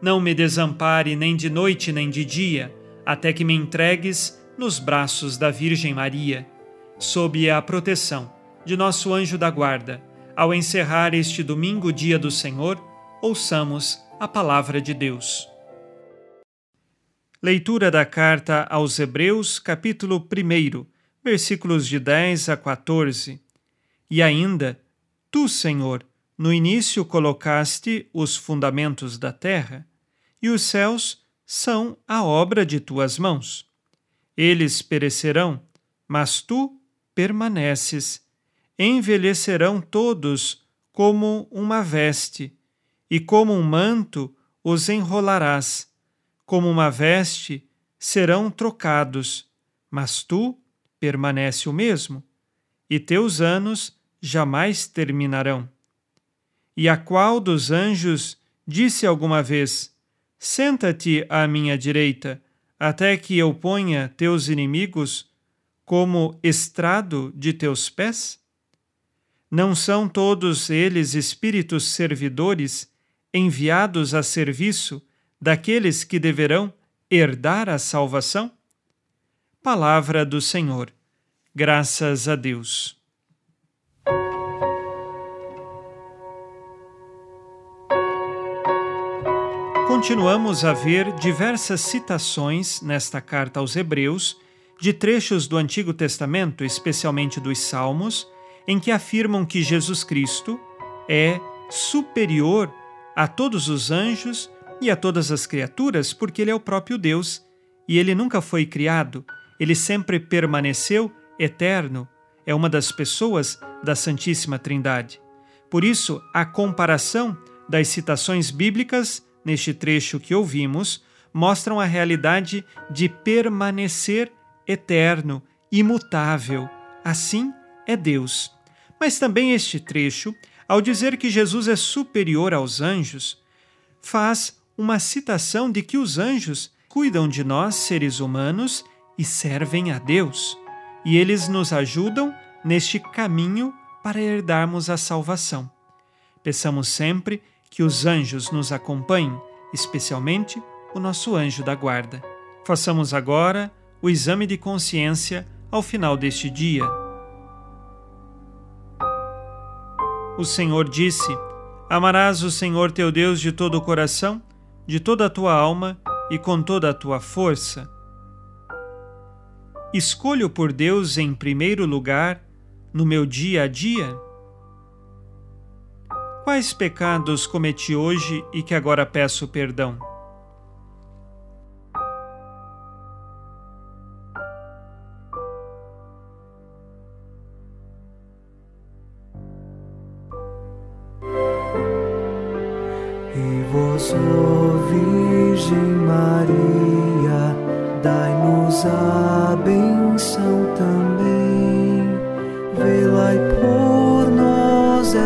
não me desampare nem de noite nem de dia, até que me entregues nos braços da Virgem Maria. Sob a proteção de nosso anjo da guarda, ao encerrar este domingo, dia do Senhor, ouçamos a palavra de Deus. Leitura da carta aos Hebreus, capítulo 1, versículos de 10 a 14. E ainda, tu, Senhor, no início colocaste os fundamentos da terra, e os céus são a obra de tuas mãos. Eles perecerão, mas tu permaneces. Envelhecerão todos como uma veste, e como um manto os enrolarás como uma veste, serão trocados, mas tu permanece o mesmo, e teus anos jamais terminarão. E a qual dos anjos disse alguma vez: Senta-te à minha direita, até que eu ponha teus inimigos como estrado de teus pés? Não são todos eles espíritos servidores enviados a serviço daqueles que deverão herdar a salvação? Palavra do Senhor. Graças a Deus. Continuamos a ver diversas citações nesta carta aos Hebreus de trechos do Antigo Testamento, especialmente dos Salmos, em que afirmam que Jesus Cristo é superior a todos os anjos e a todas as criaturas, porque ele é o próprio Deus e ele nunca foi criado, ele sempre permaneceu eterno, é uma das pessoas da Santíssima Trindade. Por isso, a comparação das citações bíblicas neste trecho que ouvimos mostram a realidade de permanecer eterno, imutável. Assim é Deus. Mas também este trecho, ao dizer que Jesus é superior aos anjos, faz uma citação de que os anjos cuidam de nós, seres humanos, e servem a Deus. E eles nos ajudam neste caminho para herdarmos a salvação. Peçamos sempre que os anjos nos acompanhem, especialmente o nosso anjo da guarda. Façamos agora o exame de consciência ao final deste dia. O Senhor disse: Amarás o Senhor teu Deus de todo o coração de toda a tua alma e com toda a tua força. Escolho por Deus em primeiro lugar no meu dia a dia? Quais pecados cometi hoje e que agora peço perdão? E vós, Virgem Maria, dai-nos a benção também. Por nós